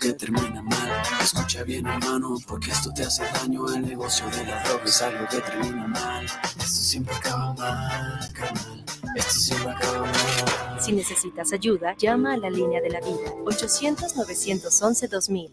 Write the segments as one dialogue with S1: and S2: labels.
S1: que termina mal. Escucha bien, hermano, porque esto te hace daño. El negocio de la droga es algo que termina mal. Esto siempre acaba mal, canal. Esto siempre acaba mal.
S2: Si necesitas ayuda, llama a la línea de la vida 800-911-2000.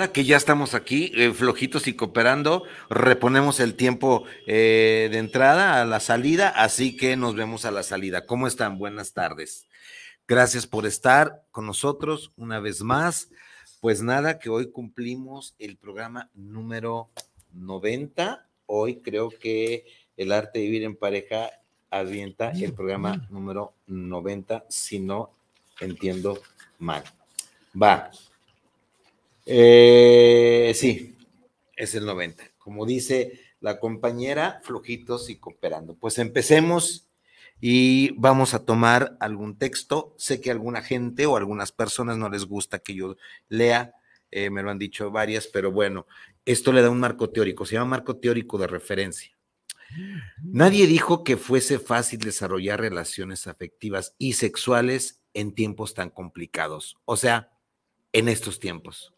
S3: Nada, que ya estamos aquí, eh, flojitos y cooperando, reponemos el tiempo eh, de entrada a la salida, así que nos vemos a la salida. ¿Cómo están? Buenas tardes. Gracias por estar con nosotros una vez más. Pues nada, que hoy cumplimos el programa número 90. Hoy creo que el arte de vivir en pareja avienta el programa número 90, si no entiendo mal. Va. Eh, sí, es el 90. Como dice la compañera, flojitos y cooperando. Pues empecemos y vamos a tomar algún texto. Sé que alguna gente o algunas personas no les gusta que yo lea, eh, me lo han dicho varias, pero bueno, esto le da un marco teórico, se llama marco teórico de referencia. Nadie dijo que fuese fácil desarrollar relaciones afectivas y sexuales en tiempos tan complicados, o sea, en estos tiempos.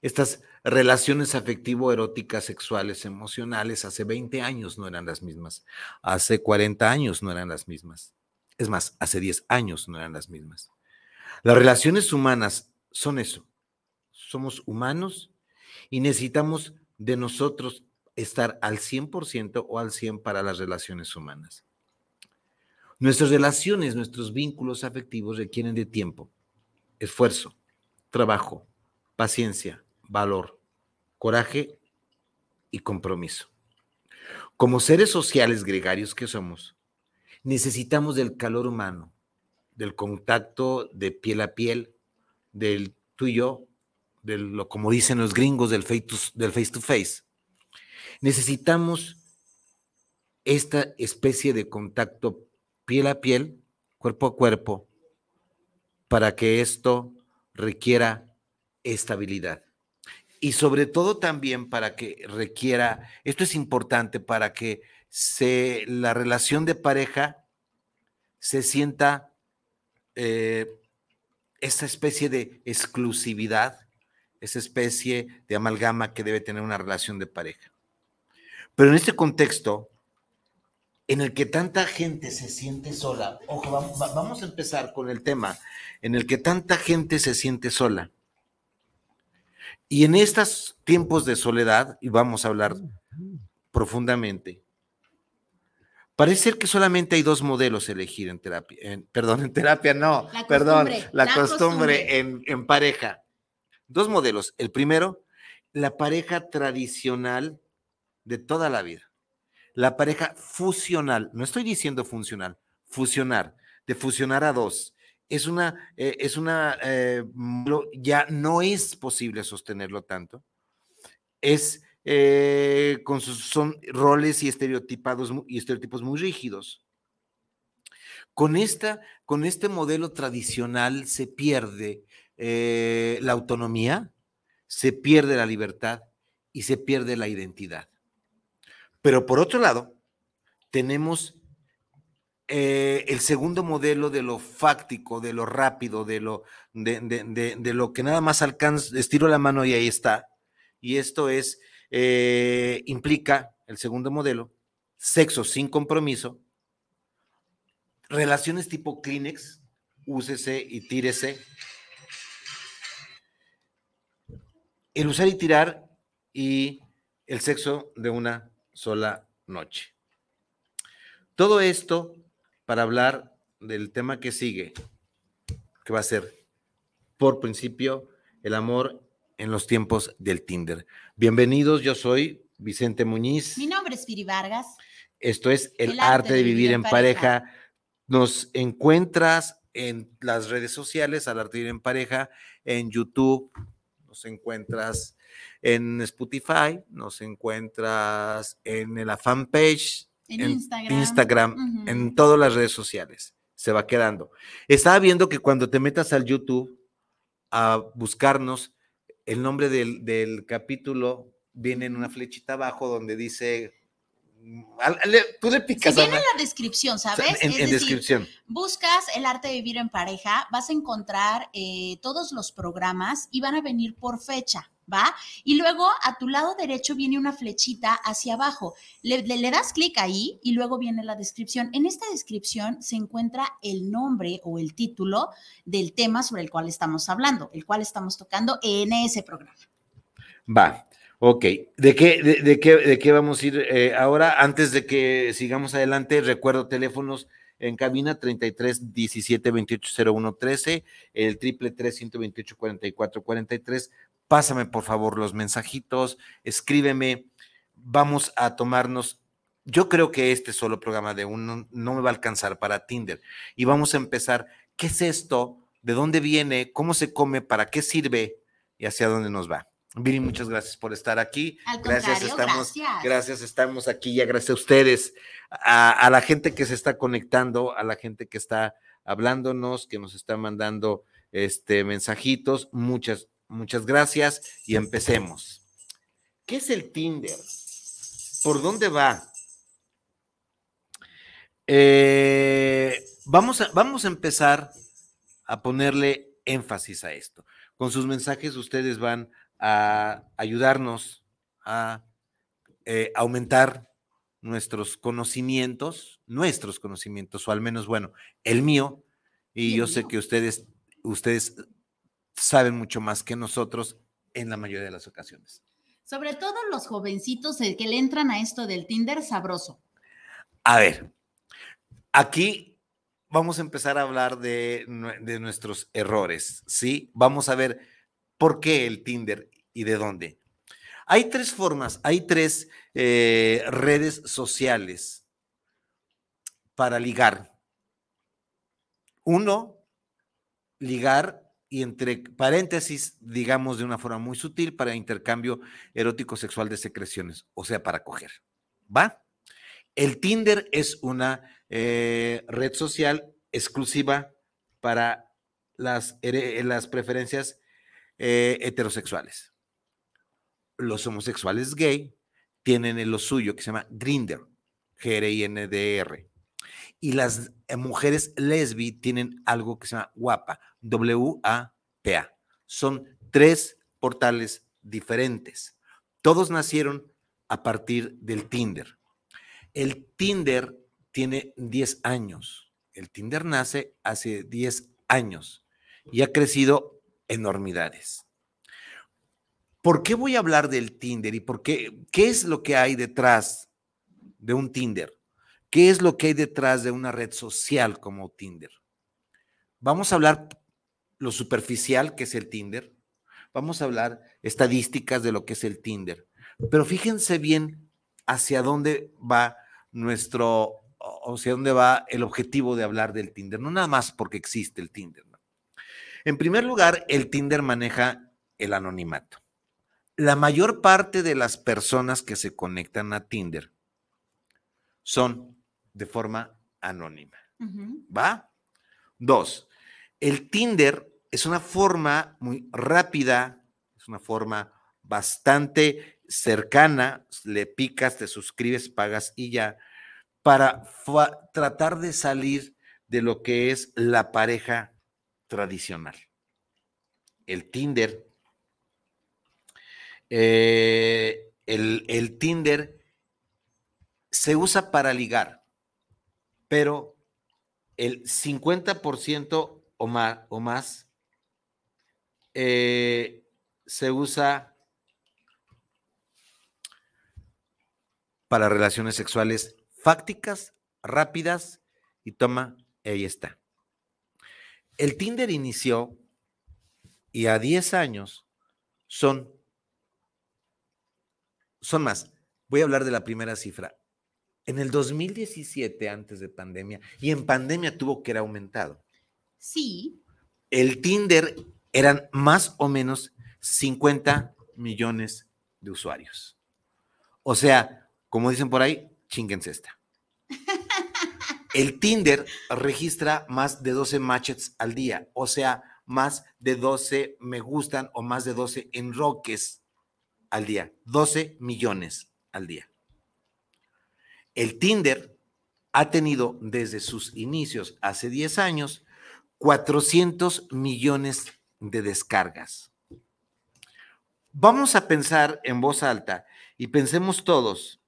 S3: Estas relaciones afectivo-eróticas, sexuales, emocionales, hace 20 años no eran las mismas. Hace 40 años no eran las mismas. Es más, hace 10 años no eran las mismas. Las relaciones humanas son eso. Somos humanos y necesitamos de nosotros estar al 100% o al 100 para las relaciones humanas. Nuestras relaciones, nuestros vínculos afectivos requieren de tiempo, esfuerzo, trabajo, paciencia, valor, coraje y compromiso. Como seres sociales gregarios que somos, necesitamos del calor humano, del contacto de piel a piel, del tú y yo, de lo como dicen los gringos del face to, del face, to face. Necesitamos esta especie de contacto piel a piel, cuerpo a cuerpo, para que esto requiera estabilidad y sobre todo también para que requiera, esto es importante para que se, la relación de pareja se sienta eh, esa especie de exclusividad, esa especie de amalgama que debe tener una relación de pareja. Pero en este contexto, en el que tanta gente se siente sola, ojo, vamos a empezar con el tema, en el que tanta gente se siente sola y en estos tiempos de soledad, y vamos a hablar profundamente, parece ser que solamente hay dos modelos a elegir en terapia, perdón, en terapia no, perdón, la, costumbre, En, en pareja. Dos modelos. El primero, la pareja tradicional de toda la vida. La pareja fusional, no estoy diciendo funcional, fusionar, de fusionar a dos es una, eh, es una, eh, ya no es posible sostenerlo tanto. Es eh, con sus, son roles y estereotipados y estereotipos muy rígidos. Con, esta, con este modelo tradicional se pierde la autonomía, se pierde la libertad y se pierde la identidad. Pero por otro lado, tenemos eh, el segundo modelo de lo fáctico, de lo rápido, de lo, de, lo que nada más alcanza, estiro la mano y ahí está. Y esto es, eh, implica, el segundo modelo, sexo sin compromiso, relaciones tipo Kleenex, úsese y tírese, el usar y tirar y el sexo de una sola noche. Todo esto para hablar del tema que sigue, que va a ser, por principio, el amor en los tiempos del Tinder. Bienvenidos, yo soy Vicente Muñiz.
S4: Mi nombre es Piri Vargas.
S3: Esto es El, arte, de vivir, en pareja. Nos encuentras en las redes sociales, al arte de vivir en pareja, en YouTube, nos encuentras en Spotify, nos encuentras en la fanpage,
S4: En Instagram.
S3: Instagram, en todas las redes sociales. Se va quedando. Estaba viendo que cuando te metas al YouTube a buscarnos, el nombre del, del capítulo viene en una flechita abajo donde dice. mm, le- Tú le
S4: Si
S3: picas
S4: viene en la descripción, ¿sabes?
S3: en,
S4: es
S3: en
S4: decir,
S3: descripción.
S4: buscas el arte de vivir en pareja, vas a encontrar eh, todos los programas y van a venir por fecha, ¿va? Y luego a tu lado derecho viene una flechita hacia abajo. Le, le- das clic ahí y luego viene la descripción. En esta descripción se encuentra el nombre o el título del tema sobre el cual estamos hablando, el cual estamos tocando en ese programa.
S3: Va, ok. ¿De qué, de, de qué, de qué vamos a ir eh, ahora? Antes de que sigamos adelante, recuerdo teléfonos en cabina 33 17 28 01 13, el triple 3 128 44 43. Pásame por favor los mensajitos, escríbeme. Vamos a tomarnos. Yo creo que este solo programa de uno no me va a alcanzar para Tinder. Y vamos a empezar. ¿Qué es esto? ¿De dónde viene? ¿Cómo se come? ¿Para qué sirve? ¿Y hacia dónde nos va? Viri, muchas gracias por estar aquí.
S4: Al
S3: Gracias, estamos,
S4: gracias.
S3: gracias, estamos aquí ya gracias a ustedes, a, a la gente que se está conectando, a la gente que está hablándonos, que nos está mandando este mensajitos, muchas, muchas gracias y empecemos. ¿Qué es el Tinder? ¿Por dónde va? Eh, vamos, a, vamos a empezar a ponerle énfasis a esto. Con sus mensajes ustedes van a ayudarnos a eh, aumentar nuestros conocimientos, nuestros conocimientos, o al menos, bueno, el mío, y
S4: el
S3: yo sé que ustedes, ustedes saben mucho más que nosotros en la mayoría de las ocasiones.
S4: Sobre todo los jovencitos eh, que le entran a esto del Tinder sabroso.
S3: A ver, aquí vamos a empezar a hablar de, de nuestros errores, ¿sí? Vamos a ver por qué el Tinder y de dónde. Hay tres formas, hay tres eh, redes sociales para ligar. Uno, ligar y entre paréntesis, digamos de una forma muy sutil, para intercambio erótico sexual de secreciones, o sea, para coger. ¿Va? El Tinder es una eh, red social exclusiva para las, las preferencias eh, heterosexuales. Los homosexuales gay tienen en lo suyo que se llama Grinder, G-R-I-N-D-R. Y las eh, mujeres lesbi tienen algo que se llama WAPA, W-A-P-A. Son tres portales diferentes. Todos nacieron a partir del Tinder. El Tinder tiene 10 años. El Tinder nace hace 10 años y ha crecido enormidades. ¿Por qué voy a hablar del Tinder y por qué? ¿Qué es lo que hay detrás de un Tinder? ¿Qué es lo que hay detrás de una red social como Tinder? Vamos a hablar lo superficial que es el Tinder. Vamos a hablar estadísticas de lo que es el Tinder. Pero fíjense bien hacia dónde va nuestro, o hacia dónde va el objetivo de hablar del Tinder. No nada más porque existe el Tinder. En primer lugar, el Tinder maneja el anonimato. La mayor parte de las personas que se conectan a Tinder son de forma anónima. ¿Va? Dos, el Tinder es una forma muy rápida, es una forma bastante cercana, le picas, te suscribes, pagas y ya, para tratar de salir de lo que es la pareja tradicional. El Tinder, eh, el, el Tinder se usa para ligar, pero el 50% o más, o más se usa para relaciones sexuales fácticas, rápidas y toma, ahí está. El Tinder inició y a 10 años son, son más. Voy a hablar de la primera cifra. En el 2017, antes de pandemia, y en pandemia tuvo que ir aumentado.
S4: Sí.
S3: El Tinder eran más o menos 50 millones de usuarios. O sea, como dicen por ahí, chinguense esta. El Tinder registra más de 12 matches al día, o sea, más de 12 me gustan o más de 12 enroques al día. 12 millones al día. El Tinder ha tenido desde sus inicios hace 10 años 400 millones de descargas. Vamos a pensar en voz alta y pensemos todos,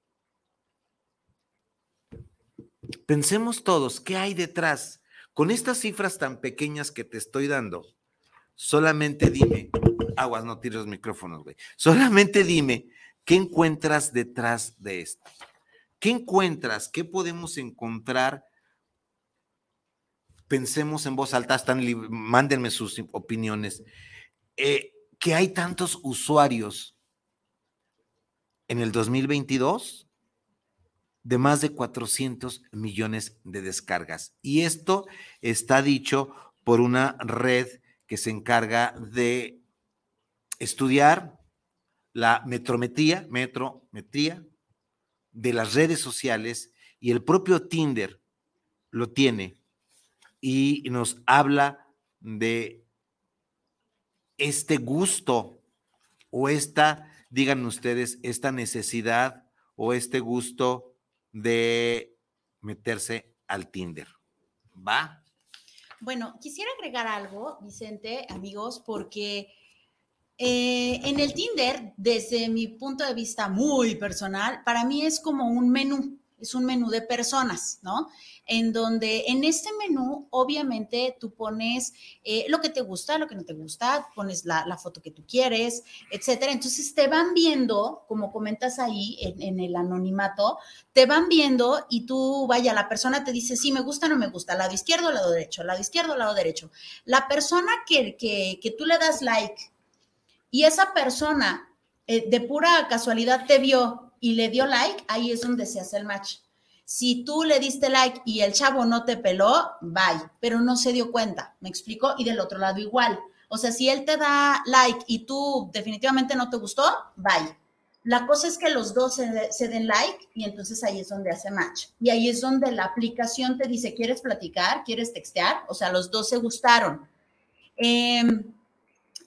S3: pensemos todos, ¿qué hay detrás? Con estas cifras tan pequeñas que te estoy dando, solamente dime, aguas, no tires los micrófonos, güey, solamente dime, ¿qué encuentras detrás de esto? ¿Qué encuentras? ¿Qué podemos encontrar? Pensemos en voz alta, están, mándenme sus opiniones. Eh, que hay tantos usuarios en el 2022 de más de 400 millones de descargas. Y esto está dicho por una red que se encarga de estudiar la metrometría, metrometría de las redes sociales y el propio Tinder lo tiene y nos habla de este gusto o esta digan ustedes, esta necesidad o este gusto de meterse al Tinder. ¿Va?
S4: Bueno, quisiera agregar algo, Vicente, amigos, porque eh, en el Tinder, desde mi punto de vista muy personal, para mí es como un menú es un menú de personas, ¿no? En donde en este menú, obviamente, tú pones eh, lo que te gusta, lo que no te gusta, pones la, foto que tú quieres, etcétera. Entonces te van viendo, como comentas ahí en, el anonimato, te van viendo y tú, vaya, la persona te dice, sí, me gusta, no me gusta, lado izquierdo, lado derecho, lado izquierdo, lado derecho. La persona que, que, tú le das like y esa persona eh, de pura casualidad te vio y le dio like, ahí es donde se hace el match. Si tú le diste like y el chavo no te peló, bye, pero no se dio cuenta, ¿me explico? Y del otro lado igual. O sea, si él te da like y tú definitivamente no te gustó, bye. La cosa es que los dos se, den like y entonces ahí es donde hace match. Y ahí es donde la aplicación te dice, ¿quieres platicar? ¿Quieres textear? O sea, los dos se gustaron. Em,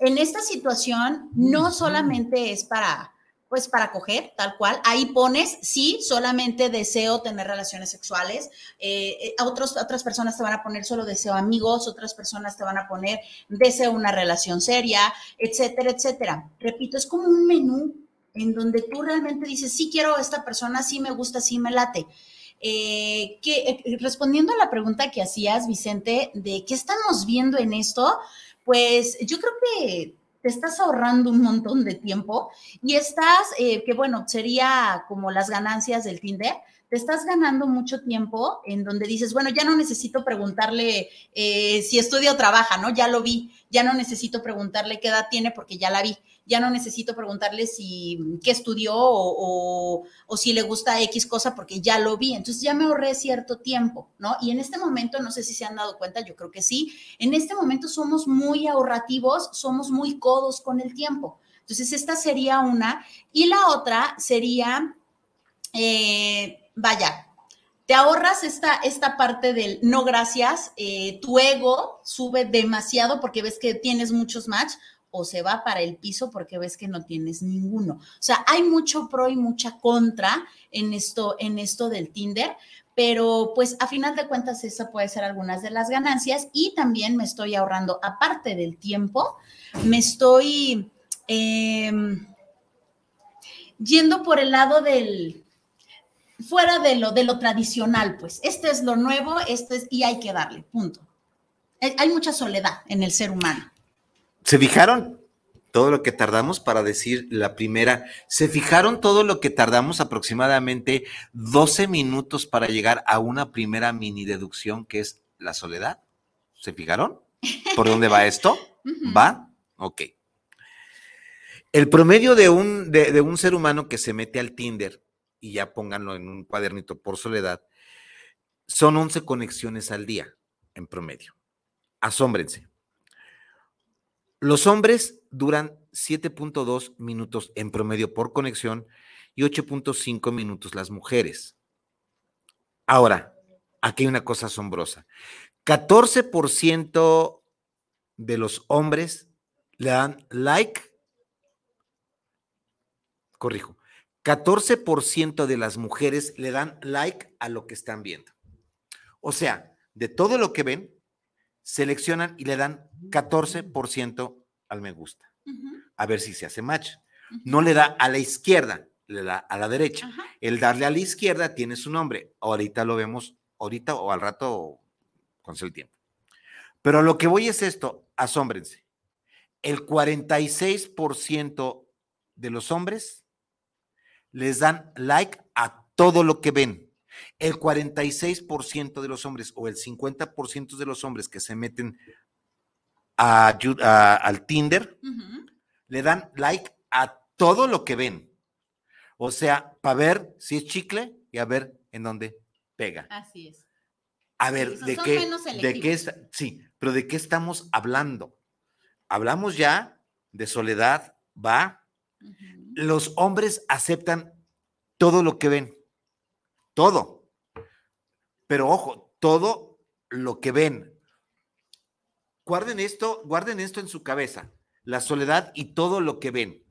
S4: en esta situación no solamente es para pues para coger, tal cual. Ahí pones, sí, solamente deseo tener relaciones sexuales. Eh, eh otros, otras personas te van a poner solo deseo amigos, otras personas te van a poner deseo una relación seria, etcétera, etcétera. Repito, es como un menú en donde tú realmente dices, sí quiero a esta persona, sí me gusta, sí me late. Eh, que, eh, respondiendo a la pregunta que hacías, Vicente, de qué estamos viendo en esto, pues yo creo que te estás ahorrando un montón de tiempo y estás, eh, que bueno, sería como las ganancias del Tinder, te estás ganando mucho tiempo en donde dices, bueno, ya no necesito preguntarle eh, si estudia o trabaja, ¿no? Ya lo vi, ya no necesito preguntarle qué edad tiene porque ya la vi ya no necesito preguntarle si qué estudió o, si le gusta X cosa porque ya lo vi. Entonces ya me ahorré cierto tiempo, ¿no? Y en este momento, no sé si se han dado cuenta, yo creo que sí, en este momento somos muy ahorrativos, somos muy codos con el tiempo. Entonces esta sería una. Y la otra sería, eh, vaya, te ahorras esta, esta parte del no gracias, eh, tu ego sube demasiado porque ves que tienes muchos match o se va para el piso porque ves que no tienes ninguno. O sea, hay mucho pro y mucha contra en esto, en esto del Tinder, pero pues a final de cuentas esa puede ser algunas de las ganancias y también me estoy ahorrando, aparte del tiempo, me estoy em, yendo por el lado del, fuera de lo, de lo tradicional, pues, este es lo nuevo, esto es, y hay que darle, punto. Hay mucha soledad en el ser humano.
S3: ¿Se fijaron? todo lo que tardamos para decir la primera. ¿Se fijaron todo lo que tardamos aproximadamente 12 minutos para llegar a una primera mini deducción que es la soledad? ¿Se fijaron? ¿Por dónde va esto? ¿Va? Ok. El promedio de un, de, un ser humano que se mete al Tinder, y ya pónganlo en un cuadernito por soledad, son 11 conexiones al día en promedio. Asómbrense. Los hombres duran 7.2 minutos en promedio por conexión y 8.5 minutos las mujeres. Ahora, aquí hay una cosa asombrosa. 14% de los hombres le dan like, corrijo, 14% de las mujeres le dan like a lo que están viendo. O sea, de todo lo que ven, seleccionan y le dan 14% al me gusta. A ver si se hace match. No le da a la izquierda, le da a la derecha. El darle a la izquierda tiene su nombre. Ahorita lo vemos, ahorita o al rato, con el tiempo. Pero lo que voy es esto, asómbrense. El 46% de los hombres les dan like a todo lo que ven. El 46% de los hombres o el 50% de los hombres que se meten al Tinder, le dan like a todo lo que ven. O sea, para ver si es chicle y a ver en dónde pega.
S4: Así es.
S3: A ver, ¿de qué, de qué sí, pero ¿de qué estamos hablando? Hablamos ya de soledad, va. Los hombres aceptan todo lo que ven, todo. Pero ojo, todo lo que ven, Guarden esto, guarden esto en su cabeza. La soledad y todo lo que ven.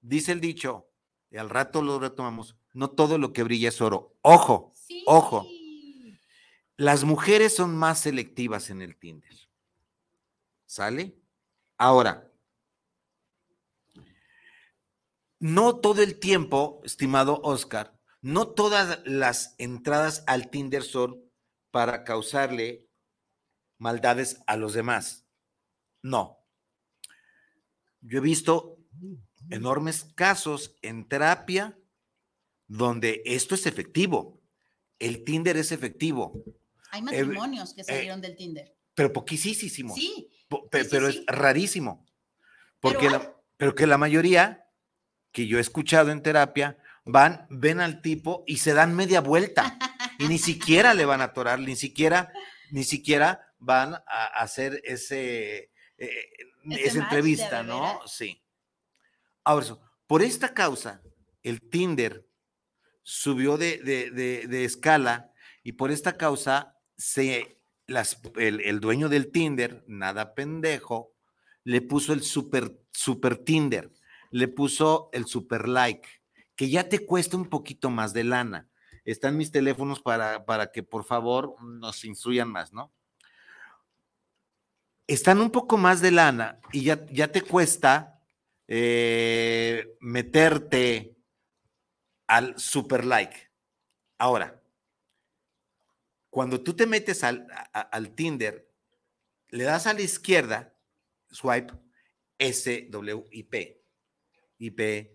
S3: Dice el dicho, y al rato lo retomamos, no todo lo que brilla es oro. Ojo, ojo. Las mujeres son más selectivas en el Tinder. ¿Sale? Ahora, no todo el tiempo, estimado Oscar, no todas las entradas al Tinder son para causarle maldades a los demás. No. Yo he visto enormes casos en terapia donde esto es efectivo. El Tinder es efectivo.
S4: Hay eh, matrimonios que eh, salieron del Tinder.
S3: Pero poquísimo. Sí. pero es rarísimo. Porque pero, la, pero que la mayoría que yo he escuchado en terapia van, ven al tipo y se dan media vuelta. y ni siquiera le van a atorar, ni siquiera, ni siquiera van a hacer ese, eh, esa entrevista, ¿no? Sí. Ahora, por esta causa, el Tinder subió de, escala y por esta causa se, las, el, dueño del Tinder, nada pendejo, le puso el super, super Tinder, le puso el super like, que ya te cuesta un poquito más de lana. Están mis teléfonos para, para que por favor nos instruyan más, ¿no? están un poco más de lana y ya, ya te cuesta eh, meterte al super like. Ahora, cuando tú te metes al, al Tinder, le das a la izquierda, swipe, SWIP, IP,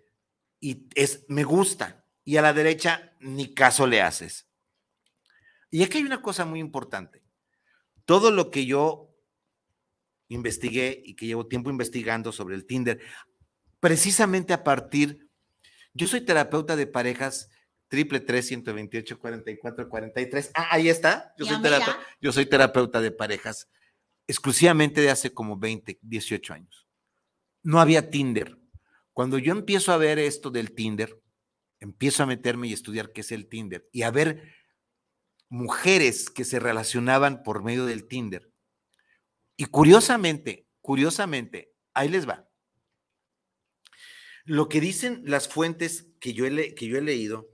S3: y es me gusta, y a la derecha ni caso le haces. Y aquí hay una cosa muy importante. Todo lo que yo investigué y que llevo tiempo investigando sobre el Tinder, precisamente a partir, yo soy terapeuta de parejas triple tres 128 44 43. Ah, ahí está. Yo soy, terapeuta, yo soy terapeuta de parejas exclusivamente de hace como 20, 18 años. No había Tinder. Cuando yo empiezo a ver esto del Tinder, empiezo a meterme y estudiar qué es el Tinder y a ver mujeres que se relacionaban por medio del Tinder y curiosamente, curiosamente, ahí les va. Lo que dicen las fuentes que yo he, leído,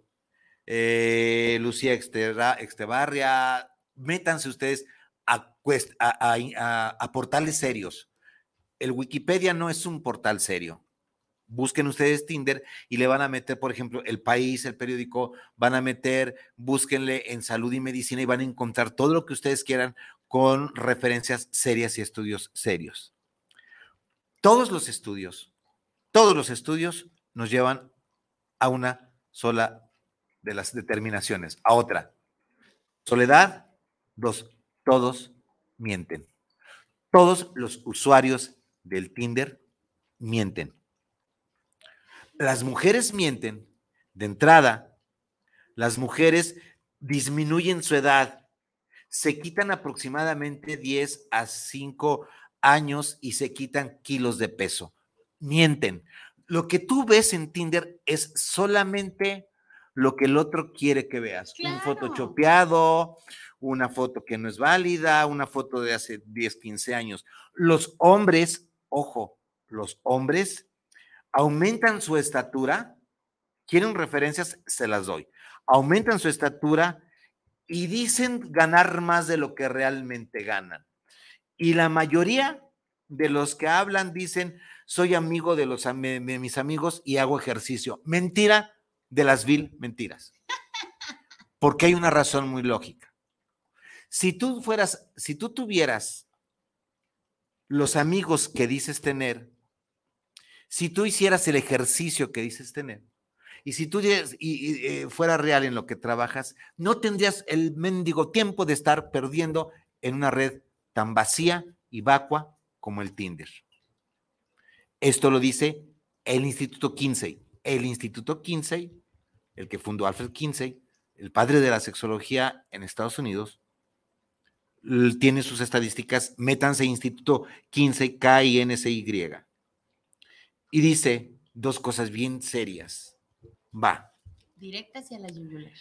S3: eh, Lucía Extebarria, métanse ustedes a portales serios. El Wikipedia no es un portal serio busquen ustedes Tinder y le van a meter, por ejemplo, el país, el periódico, van a meter, búsquenle en salud y medicina y van a encontrar todo lo que ustedes quieran con referencias serias y estudios serios. Todos los estudios, todos los estudios nos llevan a una sola de las determinaciones, a otra. Soledad, dos, todos mienten. Todos los usuarios del Tinder mienten. Las mujeres mienten de entrada. Las mujeres disminuyen su edad, se quitan aproximadamente 10 a 5 años y se quitan kilos de peso. Mienten. Lo que tú ves en Tinder es solamente lo que el otro quiere que veas. Un
S4: Claro.
S3: photoshopeado, una foto que no es válida, una foto de hace 10, 15 años. Los hombres, ojo, los hombres aumentan su estatura, quieren referencias, se las doy, aumentan su estatura y dicen ganar más de lo que realmente ganan. Y la mayoría de los que hablan dicen, soy amigo de, mis amigos y hago ejercicio. Mentira de las vil mentiras. Porque hay una razón muy lógica. Si tú fueras, si tú tuvieras los amigos que dices tener, si tú hicieras el ejercicio que dices tener, y si tú y, eh, fuera real en lo que trabajas, no tendrías el mendigo tiempo de estar perdiendo en una red tan vacía y vacua como el Tinder. Esto lo dice el Instituto Kinsey. El Instituto Kinsey, el que fundó Alfred Kinsey, el padre de la sexología en Estados Unidos, tiene sus estadísticas, métanse Instituto Kinsey, K-I-N-C-Y. Y dice dos cosas bien serias. Va.
S4: Directa hacia la yugular.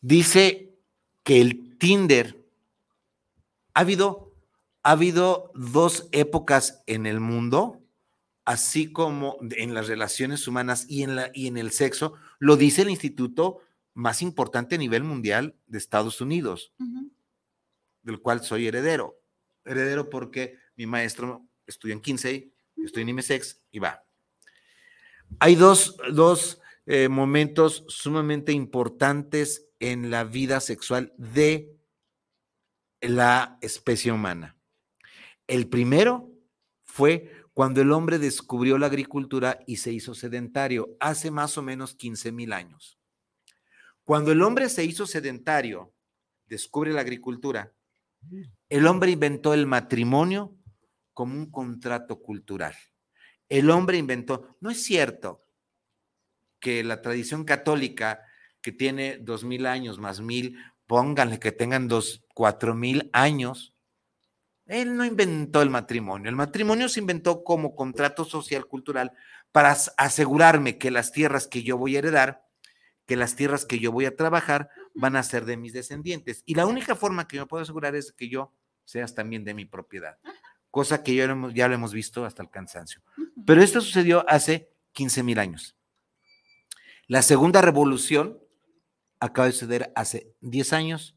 S3: Dice que el Tinder ha habido, ha habido dos épocas en el mundo, así como en las relaciones humanas y en, la, y en el sexo, lo dice el instituto más importante a nivel mundial de Estados Unidos, del cual soy heredero. Heredero porque mi maestro estudia en Kinsey, yo estoy en IMESEX y va. Hay dos, dos eh, momentos sumamente importantes en la vida sexual de la especie humana. El primero fue cuando el hombre descubrió la agricultura y se hizo sedentario, hace más o menos 15 mil años. Cuando el hombre se hizo sedentario, descubre la agricultura, el hombre inventó el matrimonio como un contrato cultural. El hombre inventó, no es cierto que la tradición católica que tiene dos mil años más mil, pónganle que tengan dos, cuatro mil años, él no inventó el matrimonio. El matrimonio se inventó como contrato social cultural para as- asegurarme que las tierras que yo voy a heredar, que las tierras que yo voy a trabajar van a ser de mis descendientes. Y la única forma que yo puedo asegurar es que yo seas también de mi propiedad. Cosa que ya lo hemos, ya lo hemos visto hasta el cansancio. Pero esto sucedió hace 15 mil años. La segunda revolución acaba de suceder hace 10 años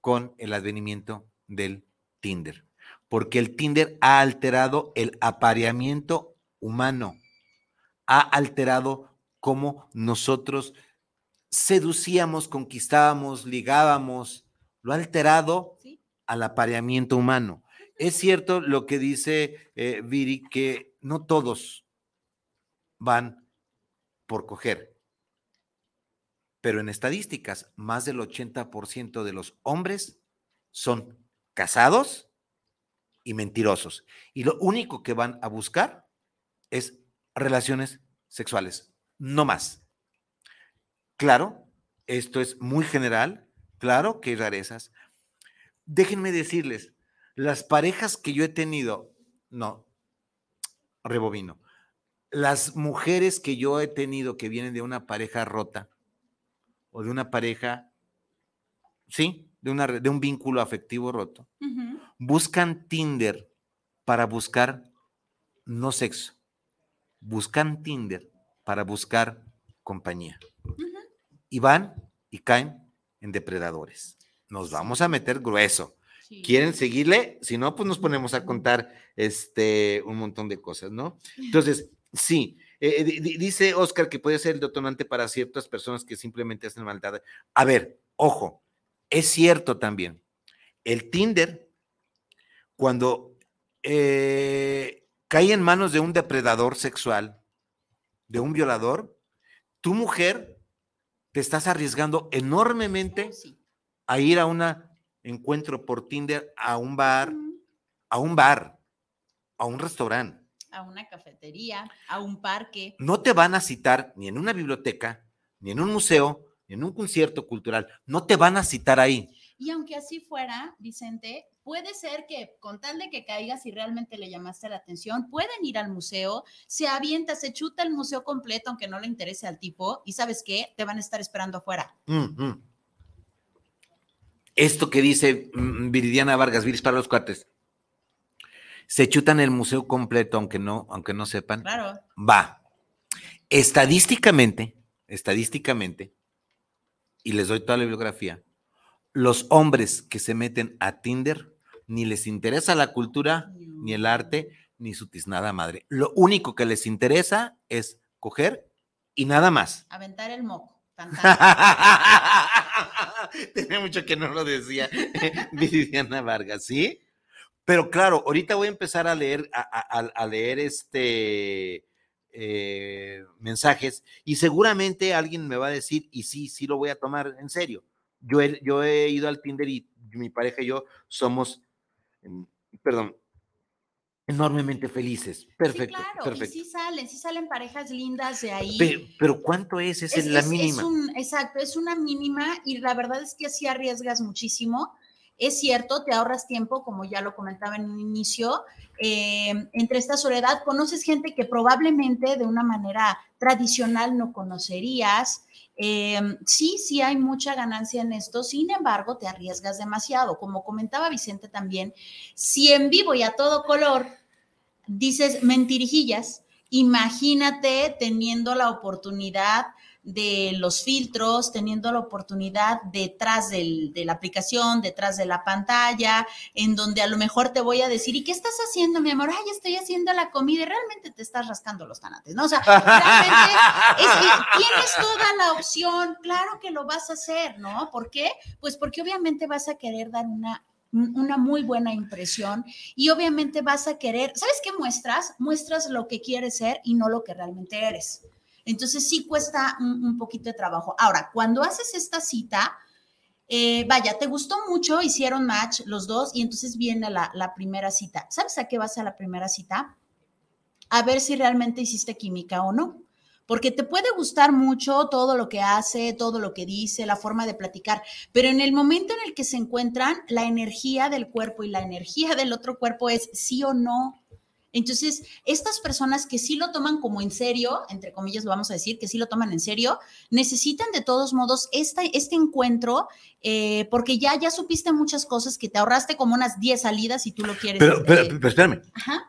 S3: con el advenimiento del Tinder, porque el Tinder ha alterado el apareamiento humano, ha alterado cómo nosotros seducíamos, conquistábamos, ligábamos, lo ha alterado
S4: Sí.
S3: al apareamiento humano. Es cierto lo que dice eh, Viri, que no todos van por coger, pero en estadísticas, más del 80% de los hombres son casados y mentirosos. Y lo único que van a buscar es relaciones sexuales, no más. Claro, esto es muy general, claro que hay rarezas. Déjenme decirles, las parejas que yo he tenido, no, rebobino, las mujeres que yo he tenido que vienen de una pareja rota o de una pareja, sí, de, una, de un vínculo afectivo roto, buscan Tinder para buscar no sexo, buscan Tinder para buscar compañía. Y van y caen en depredadores. Nos vamos a meter grueso.
S4: Sí.
S3: ¿Quieren seguirle? Si no, pues nos ponemos a contar este, un montón de cosas, ¿no? Entonces, sí, eh, di- di- dice Oscar que puede ser el detonante para ciertas personas que simplemente hacen maldad. A ver, ojo, es cierto también. El Tinder, cuando eh, cae en manos de un depredador sexual, de un violador, tu mujer te estás arriesgando enormemente
S4: Sí.
S3: a ir a un encuentro por Tinder, a un bar, a un bar, a un restaurante.
S4: A una cafetería, a un parque.
S3: No te van a citar ni en una biblioteca, ni en un museo, ni en un concierto cultural. No te van a citar ahí.
S4: Y aunque así fuera, Vicente, puede ser que con tal de que caigas y realmente le llamaste la atención, pueden ir al museo, se avienta, se chuta el museo completo, aunque no le interese al tipo, y sabes qué, te van a estar esperando afuera.
S3: Mm, mm. Esto que dice mm, Viridiana Vargas, Viris para los cuates. Se chutan el museo completo, aunque no, aunque no sepan.
S4: Claro.
S3: Va. Estadísticamente, estadísticamente, y les doy toda la bibliografía, los hombres que se meten a Tinder ni les interesa la cultura, ni el arte, ni su tiznada madre. Lo único que les interesa es coger y nada más.
S4: Aventar el moco. Tan.
S3: Tenía mucho que no lo decía Viridiana Vargas, ¿sí? Pero claro, ahorita voy a empezar a leer, a leer este eh, mensajes y seguramente alguien me va a decir, y sí, sí lo voy a tomar en serio. Yo he, yo he ido al Tinder y mi pareja y yo somos, mm, perdón, enormemente felices. Perfecto,
S4: sí, claro,
S3: perfecto.
S4: y sí salen, sí salen parejas lindas de ahí.
S3: Pe- pero, ¿cuánto es? Es, la mínima.
S4: un- exacto, es una mínima y la verdad es que sí arriesgas muchísimo. Es cierto, te ahorras tiempo, como ya lo comentaba en un inicio. eh, entre esta soledad conoces gente que probablemente de una manera tradicional no conocerías. Eh, sí, sí hay mucha ganancia en esto, sin embargo, te arriesgas demasiado. Como comentaba Vicente también, si en vivo y a todo color dices mentirijillas, imagínate teniendo la oportunidad de los filtros, teniendo la oportunidad detrás del- de la aplicación, detrás de la pantalla, en donde a lo mejor te voy a decir, ¿y qué estás haciendo, mi amor? Ay, estoy haciendo la comida y realmente te estás rascando los tanates, ¿no? O sea, realmente es que tienes toda la opción, claro que lo vas a hacer, ¿no? ¿Por qué? Pues porque obviamente vas a querer dar una una muy buena impresión y obviamente vas a querer, ¿sabes qué muestras? Muestras lo que quieres ser y no lo que realmente eres. Entonces sí cuesta un, poquito de trabajo. Ahora, cuando haces esta cita, eh, vaya, te gustó mucho, hicieron match los dos y entonces viene la, la primera cita. ¿Sabes a qué vas a la primera cita? A ver si realmente hiciste química o no porque te puede gustar mucho todo lo que hace, todo lo que dice, la forma de platicar, pero en el momento en el que se encuentran, la energía del cuerpo y la energía del otro cuerpo es sí o no. Entonces, estas personas que sí lo toman como en serio, entre comillas lo vamos a decir, que sí lo toman en serio, necesitan de todos modos esta, este encuentro, eh, porque ya, ya supiste muchas cosas que te ahorraste como unas 10 salidas si tú lo quieres.
S3: Pero, pero,
S4: eh,
S3: pero espérame,
S4: ajá.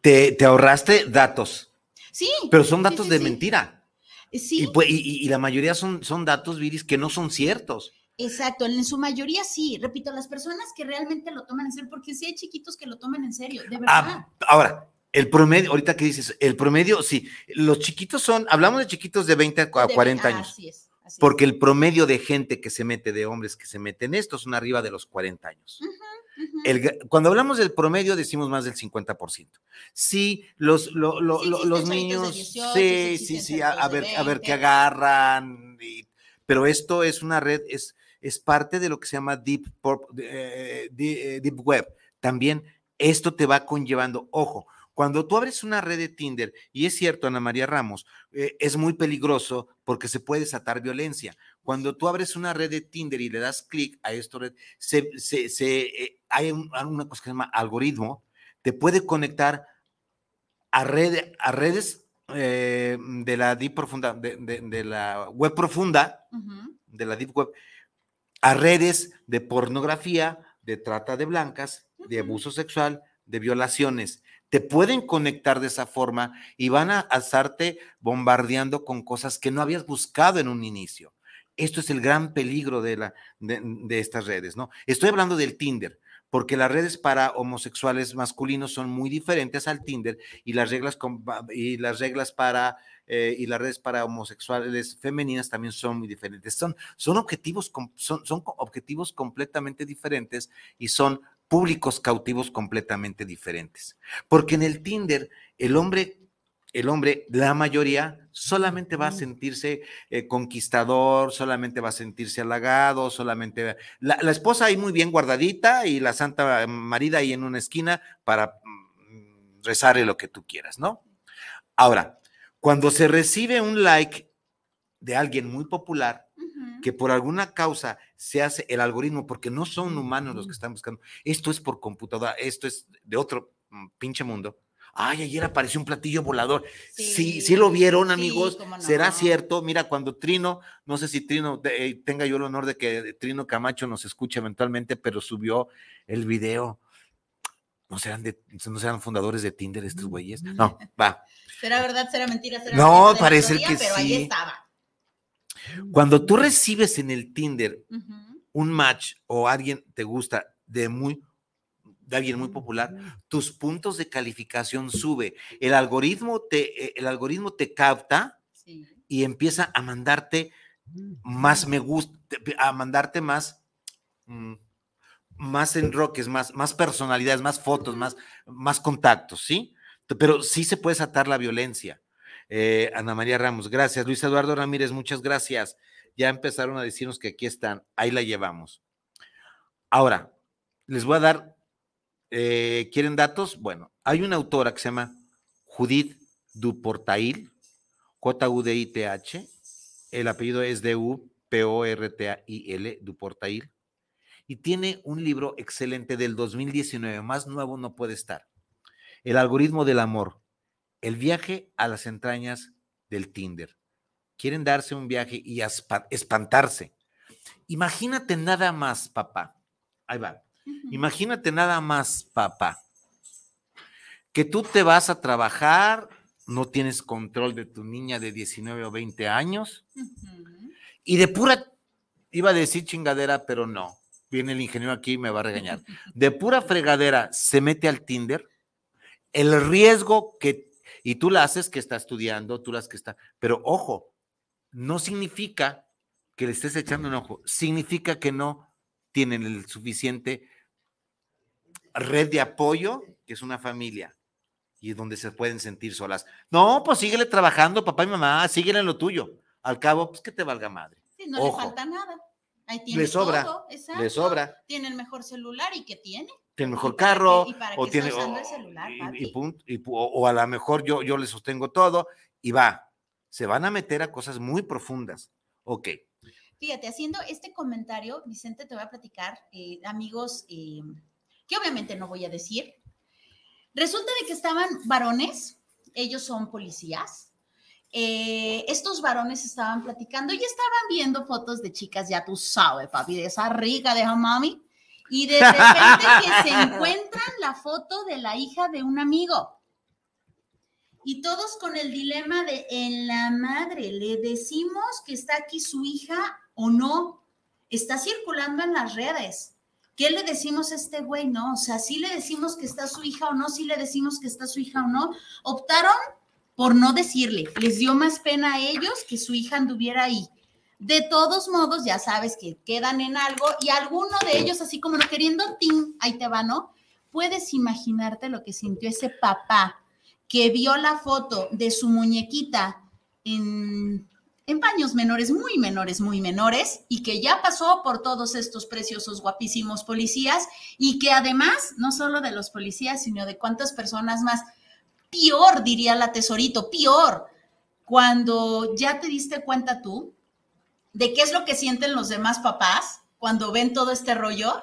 S3: te, te ahorraste datos,
S4: Sí.
S3: pero son datos
S4: sí,
S3: de
S4: sí.
S3: mentira.
S4: Sí.
S3: Y, pues, y- y- y la mayoría son, son datos, Viris, que no son ciertos.
S4: Exacto, en su mayoría sí. Repito, las personas que realmente lo toman en serio, porque sí hay chiquitos que lo toman en serio, de verdad.
S3: Ah, ahora, el promedio, ahorita que dices, el promedio, sí, los chiquitos son, hablamos de chiquitos de 20 a
S4: De-
S3: 40
S4: ah,
S3: años,
S4: Así es. así es.
S3: porque el promedio de gente que se mete, de hombres que se meten en esto, son arriba de los 40 años. El cuando hablamos del promedio, decimos más del 50%. Sí, los, lo-
S4: Sí
S3: los niños,
S4: 18,
S3: sí, sí, sí, a, ver, a ver qué
S4: 20.
S3: agarran. y- pero esto es una red, es, es parte de lo que se llama Deep, Purp- eh, eh, deep Web. También esto te va conllevando, ojo, cuando tú abres una red de Tinder, y es cierto, Ana María Ramos, eh, es muy peligroso porque se puede desatar violencia. Cuando tú abres una red de Tinder y le das clic a esto, red, se, se- se, eh, hay un- una cosa que se llama algoritmo, te puede conectar a, red- a redes eh, de la deep profunda, de, de- de la web profunda, de la deep web, a redes de pornografía, de trata de blancas, de abuso sexual, de violaciones. Te pueden conectar de esa forma y van a estarte bombardeando con cosas que no habías buscado en un inicio. Esto es el gran peligro de, la, de, de estas redes, ¿no? Estoy hablando del Tinder, porque las redes para homosexuales masculinos son muy diferentes al Tinder y las reglas, y las reglas para eh, y las redes para homosexuales femeninas también son muy diferentes. Son, son, objetivos, son, son objetivos completamente diferentes y son públicos cautivos completamente diferentes. Porque en el Tinder, el hombre, el hombre, la mayoría, solamente va a sentirse eh, conquistador, solamente va a sentirse halagado, solamente... La, la, esposa ahí muy bien guardadita y la santa marida ahí en una esquina para mm, rezarle lo que tú quieras, ¿no? Ahora, cuando se recibe un like de alguien muy popular, que por alguna causa se hace el algoritmo, porque no son humanos los que están buscando, esto es por computadora, esto es de otro mm, pinche mundo. Ay, ayer apareció un platillo volador. Sí, sí, lo vieron, amigos. No. ¿Será cierto? Mira, cuando Trino, no sé si Trino, eh, tenga yo el honor de que Trino Camacho nos escuche eventualmente, pero subió el video. ¿No serán, de, ¿No serán fundadores de Tinder estos güeyes? No, va.
S4: ¿Será verdad? ¿Será mentira? ¿Será
S3: no, parece que
S4: pero
S3: sí.
S4: ahí estaba.
S3: Cuando tú recibes en el Tinder uh -huh. un match o alguien te gusta de muy de alguien muy popular, tus puntos de calificación sube. El algoritmo te, el algoritmo te capta sí. y empieza a mandarte más me gusta, a mandarte más, mm, más enroques, más, más personalidades, más fotos, más, más contactos, ¿sí? Pero sí se puede satar la violencia. Eh, Ana María Ramos, gracias. Luis Eduardo Ramírez, muchas gracias. Ya empezaron a decirnos que aquí están, ahí la llevamos. Ahora, les voy a dar, eh, ¿quieren datos? Bueno, hay una autora que se llama Judith Duportail, J-U-D-I-T-H, el apellido es D-U-P-O-R-T-A-I-L, Duportail, y tiene un libro excelente del 2019, más nuevo no puede estar. El algoritmo del amor, el viaje a las entrañas del Tinder. Quieren darse un viaje y espantarse. Imagínate nada más, papá. Ahí va. Uh -huh. Imagínate nada más, papá. Que tú te vas a trabajar, no tienes control de tu niña de 19 o 20 años, uh -huh. y de pura, iba a decir chingadera, pero no. Viene el ingeniero aquí y me va a regañar. De pura fregadera se mete al Tinder. El riesgo que y tú la haces que está estudiando, tú las que está, pero ojo, no significa que le estés echando un ojo, significa que no tienen el suficiente red de apoyo, que es una familia, y donde se pueden sentir solas. No, pues síguele trabajando, papá y mamá, síguele en lo tuyo. Al cabo, pues que te valga madre.
S4: Sí, no ojo. le falta nada. Ahí tiene
S3: le sobra,
S4: todo,
S3: le sobra.
S4: Tiene el mejor celular y ¿qué tiene?
S3: tiene mejor carro,
S4: qué, y para
S3: o tiene,
S4: está usando
S3: o,
S4: el celular,
S3: y, y, punto, y, o, o, a lo mejor yo, yo le sostengo todo y va, se van a meter a cosas muy profundas. Ok.
S4: Fíjate, haciendo este comentario, Vicente, te voy a platicar, eh, amigos, eh, que obviamente no voy a decir. Resulta de que estaban varones, ellos son policías, eh, estos varones estaban platicando y estaban viendo fotos de chicas, ya tú sabes, papi, de esa rica de mami, y de repente que se encuentran la foto de la hija de un amigo. Y todos con el dilema de en la madre, ¿le decimos que está aquí su hija o no? Está circulando en las redes. ¿Qué le decimos a este güey? No, o sea, si le decimos que está su hija o no, si le decimos que está su hija o no. Optaron por no decirle. Les dio más pena a ellos que su hija anduviera ahí. De todos modos, ya sabes que quedan en algo y alguno de ellos, así como no queriendo, ¡tim! ahí te va, ¿no? Puedes imaginarte lo que sintió ese papá que vio la foto de su muñequita en, en paños menores, muy menores, muy menores, y que ya pasó por todos estos preciosos, guapísimos policías, y que además, no solo de los policías, sino de cuántas personas más, peor, diría la tesorito, peor, cuando ya te diste cuenta tú de qué es lo que sienten los demás papás cuando ven todo este rollo,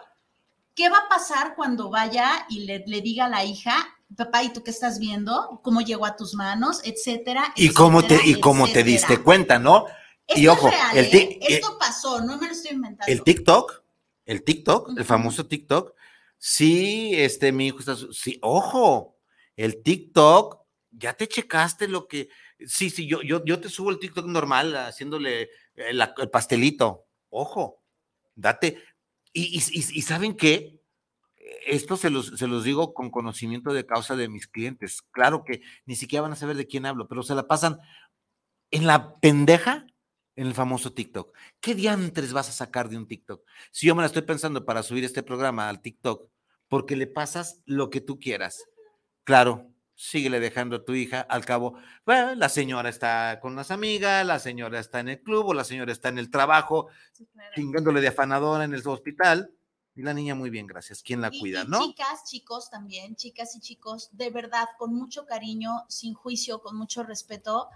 S4: ¿qué va a pasar cuando vaya y le, le diga a la hija, papá, ¿y tú qué estás viendo? ¿Cómo llegó a tus manos? Etcétera.
S3: Y cómo te, y cómo te diste cuenta, ¿no?
S4: Esto
S3: y ojo,
S4: es real,
S3: el
S4: ¿eh? esto pasó, no me lo estoy inventando.
S3: El TikTok, el TikTok, uh -huh. el famoso TikTok, sí, este, mi hijo está, sí, ojo, el TikTok, ya te checaste lo que, sí, sí, yo, yo, yo te subo el TikTok normal, haciéndole el, el pastelito, ojo, date, y, y, y, y ¿saben qué? Esto se los, se los digo con conocimiento de causa de mis clientes. Claro que ni siquiera van a saber de quién hablo, pero se la pasan en la pendeja en el famoso TikTok. ¿Qué diantres vas a sacar de un TikTok? Si yo me la estoy pensando para subir este programa al TikTok, porque le pasas lo que tú quieras. Claro, síguele dejando a tu hija, al cabo, bueno, la señora está con las amigas, la señora está en el club o la señora está en el trabajo,
S4: Sí, claro.
S3: chingándole de afanadora en el hospital, y la niña muy bien, gracias. ¿Quién la
S4: Y-
S3: cuida,
S4: y
S3: no?
S4: Chicas, chicos también, chicas y chicos, de verdad, con mucho cariño, sin juicio, con mucho respeto.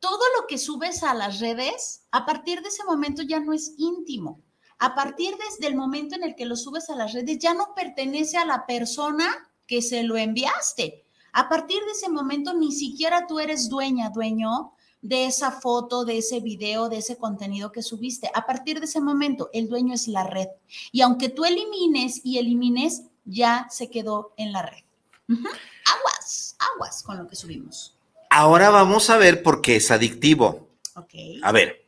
S4: Todo lo que subes a las redes, a partir de ese momento ya no es íntimo. A partir desde el momento en el que lo subes a las redes, ya no pertenece a la persona que se lo enviaste. A partir de ese momento, ni siquiera tú eres dueña, dueño de esa foto, de ese video, de ese contenido que subiste. A partir de ese momento, el dueño es la red. Y aunque tú elimines y elimines, ya se quedó en la red. Aguas, aguas con lo que subimos.
S3: Ahora vamos a ver por qué es adictivo.
S4: Ok.
S3: A ver,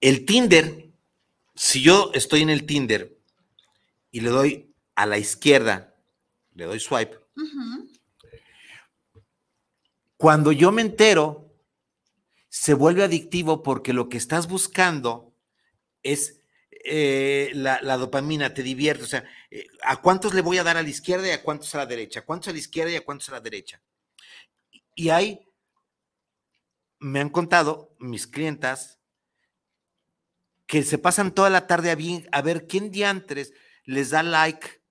S3: el Tinder, si yo estoy en el Tinder y le doy a la izquierda, le doy swipe, cuando yo me entero, se vuelve adictivo porque lo que estás buscando es eh, la, dopamina, te divierte. O sea, eh, ¿a cuántos le voy a dar a la izquierda y a cuántos a la derecha? ¿A cuántos a la izquierda y a cuántos a la derecha? Y hay, me han contado mis clientas que se pasan toda la tarde a, bien- a ver quién diantres les da like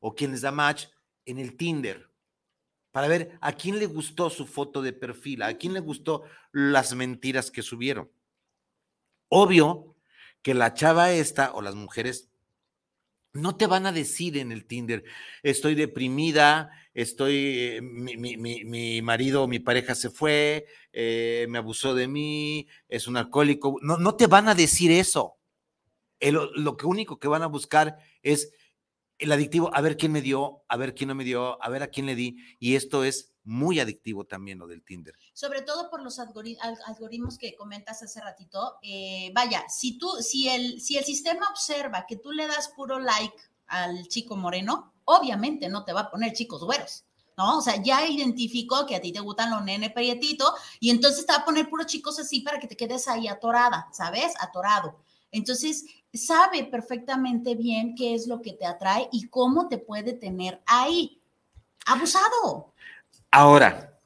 S3: o quién les da match en el Tinder para ver a quién le gustó su foto de perfil, a quién le gustó las mentiras que subieron. Obvio que la chava esta o las mujeres no te van a decir en el Tinder, estoy deprimida, estoy, eh, mi, mi- mi- marido o mi pareja se fue, eh, me abusó de mí, es un alcohólico. No, no te van a decir eso. Lo único que van a buscar es el adictivo, a ver quién me dio, a ver quién no me dio, a ver a quién le di. Y esto es muy adictivo también lo del Tinder.
S4: Sobre todo por los algori- al- algoritmos que comentas hace ratito. Eh, vaya, si tú, si el, si el sistema observa que tú le das puro like al chico moreno, obviamente no te va a poner chicos güeros. ¿No? O sea, ya identificó que a ti te gustan los nene prietito y entonces te va a poner puros chicos así para que te quedes ahí atorada, ¿sabes? Atorado. Entonces, sabe perfectamente bien qué es lo que te atrae y cómo te puede tener ahí. Abusado.
S3: Ahora,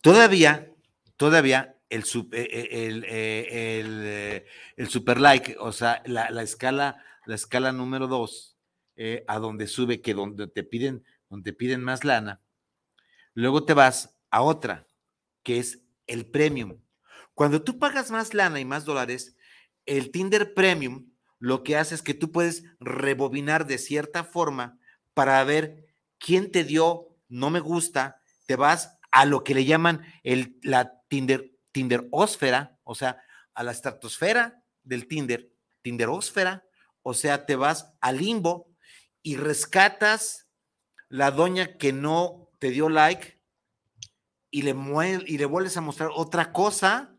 S3: todavía, todavía el, eh, eh, el, eh, el, super like, o sea, la, la escala, la escala número dos, a donde sube, que donde te piden, donde te piden más lana, luego te vas a otra, que es el premium. Cuando tú pagas más lana y más dólares, el Tinder Premium lo que hace es que tú puedes rebobinar de cierta forma para ver quién te dio no me gusta, te vas a lo que le llaman el, la Tinder, Tinderósfera, o sea, a la estratosfera del Tinder, Tinderósfera, o sea, te vas al limbo y rescatas la doña que no te dio like y le, y le vuelves a mostrar otra cosa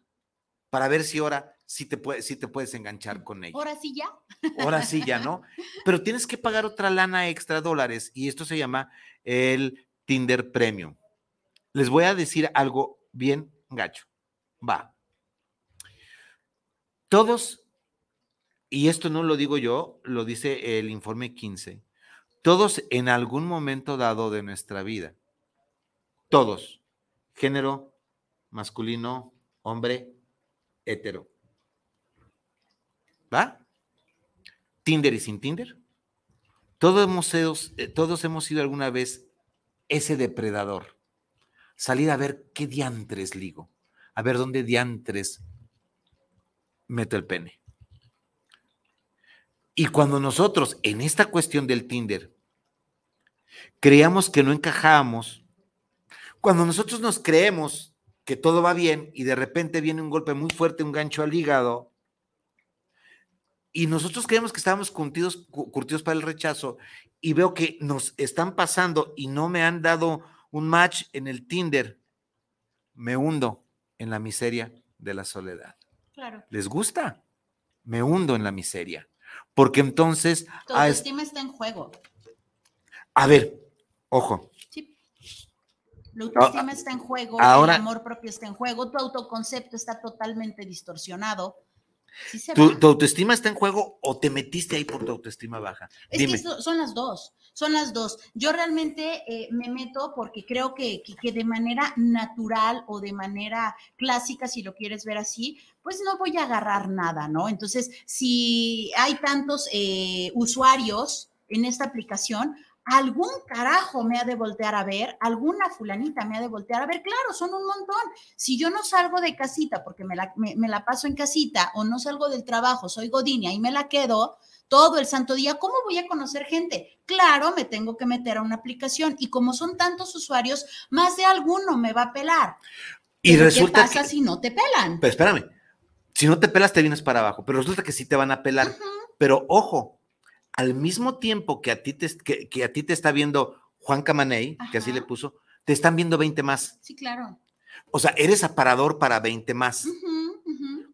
S3: para ver si ahora sí te, puede, sí te puedes enganchar con ella.
S4: Ahora sí ya.
S3: Ahora sí ya, ¿no? Pero tienes que pagar otra lana extra dólares y esto se llama el Tinder Premium. Les voy a decir algo bien gacho. Va. Todos, y esto no lo digo yo, lo dice el informe 15, todos en algún momento dado de nuestra vida, todos, género masculino, hombre, hetero. ¿Va? Tinder y sin Tinder. Todos hemos, eh, todos hemos sido alguna vez ese depredador. Salir a ver qué diantres ligo, a ver dónde diantres meto el pene. Y cuando nosotros en esta cuestión del Tinder creíamos que no encajábamos, cuando nosotros nos creemos que todo va bien y de repente viene un golpe muy fuerte, un gancho al hígado, y nosotros creemos que estábamos curtidos, cu- curtidos para el rechazo y veo que nos están pasando y no me han dado un match en el Tinder, me hundo en la miseria de la soledad.
S4: Claro.
S3: ¿Les gusta? Me hundo en la miseria. Porque entonces,
S4: Tu
S3: a, es-
S4: autoestima está en juego.
S3: a ver, ojo,
S4: Sí. La autoestima está en juego,
S3: ahora-
S4: el amor propio está en juego, tu autoconcepto está totalmente distorsionado. Sí
S3: ¿Tu, autoestima está en juego o te metiste ahí por tu autoestima baja?
S4: Es
S3: Dime.
S4: que so- son las dos, son las dos. Yo realmente eh, me meto porque creo que, que- que de manera natural o de manera clásica, si lo quieres ver así, pues no voy a agarrar nada, ¿no? Entonces, si hay tantos eh, usuarios en esta aplicación, algún carajo me ha de voltear a ver, alguna fulanita me ha de voltear a ver, claro, son un montón. Si yo no salgo de casita porque me la, me- me la paso en casita o no salgo del trabajo, soy Godinia y me la quedo, todo el santo día, ¿cómo voy a conocer gente? Claro, me tengo que meter a una aplicación y como son tantos usuarios, más de alguno me va a pelar.
S3: Y
S4: Pero
S3: resulta
S4: ¿Qué pasa
S3: que,
S4: si no te pelan?
S3: pero espérame, si no te pelas te vienes para abajo, pero resulta que sí te van a pelar. Pero ojo, al mismo tiempo que a ti te, que, que a ti te está viendo Juan Camaney, que así le puso, te están viendo 20 más.
S4: Sí, claro.
S3: O sea, eres aparador para 20 más,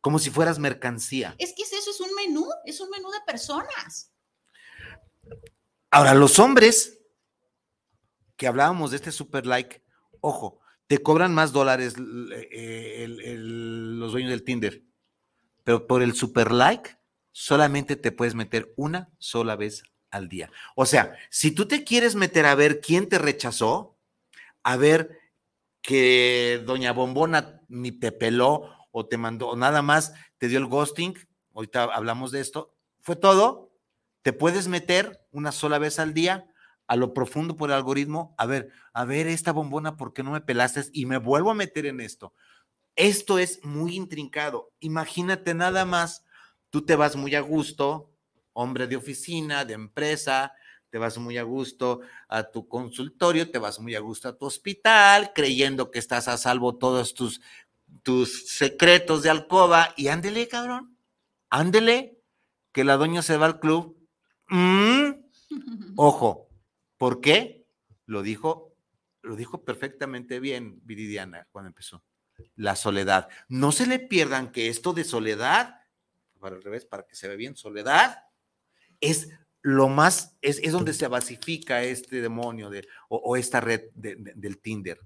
S3: como si fueras mercancía.
S4: Es que es eso, es un menú, es un menú de personas.
S3: Ahora, los hombres que hablábamos de este super like, ojo, te cobran más dólares eh, el- el- los dueños del Tinder, pero por el super like solamente te puedes meter una sola vez al día. O sea, si tú te quieres meter a ver quién te rechazó, a ver que doña Bombona ni te peló o te mandó, o nada más te dio el ghosting, ahorita hablamos de esto, fue todo, te puedes meter una sola vez al día a lo profundo por el algoritmo, a ver, a ver esta bombona, ¿por qué no me pelaste? Y me vuelvo a meter en esto. Esto es muy intrincado. Imagínate nada más, tú te vas muy a gusto, hombre de oficina, de empresa, te vas muy a gusto a tu consultorio, te vas muy a gusto a tu hospital, creyendo que estás a salvo todos tus, tus secretos de alcoba y ándele, cabrón, ándele, que la doña se va al club. Mm, Ojo, ¿por qué? Lo dijo, lo dijo perfectamente bien Viridiana cuando empezó. La soledad. No se le pierdan que esto de soledad, para el revés, para que se vea bien, soledad, es lo más, es, es donde se basifica este demonio de, o, o esta red de- de- del Tinder,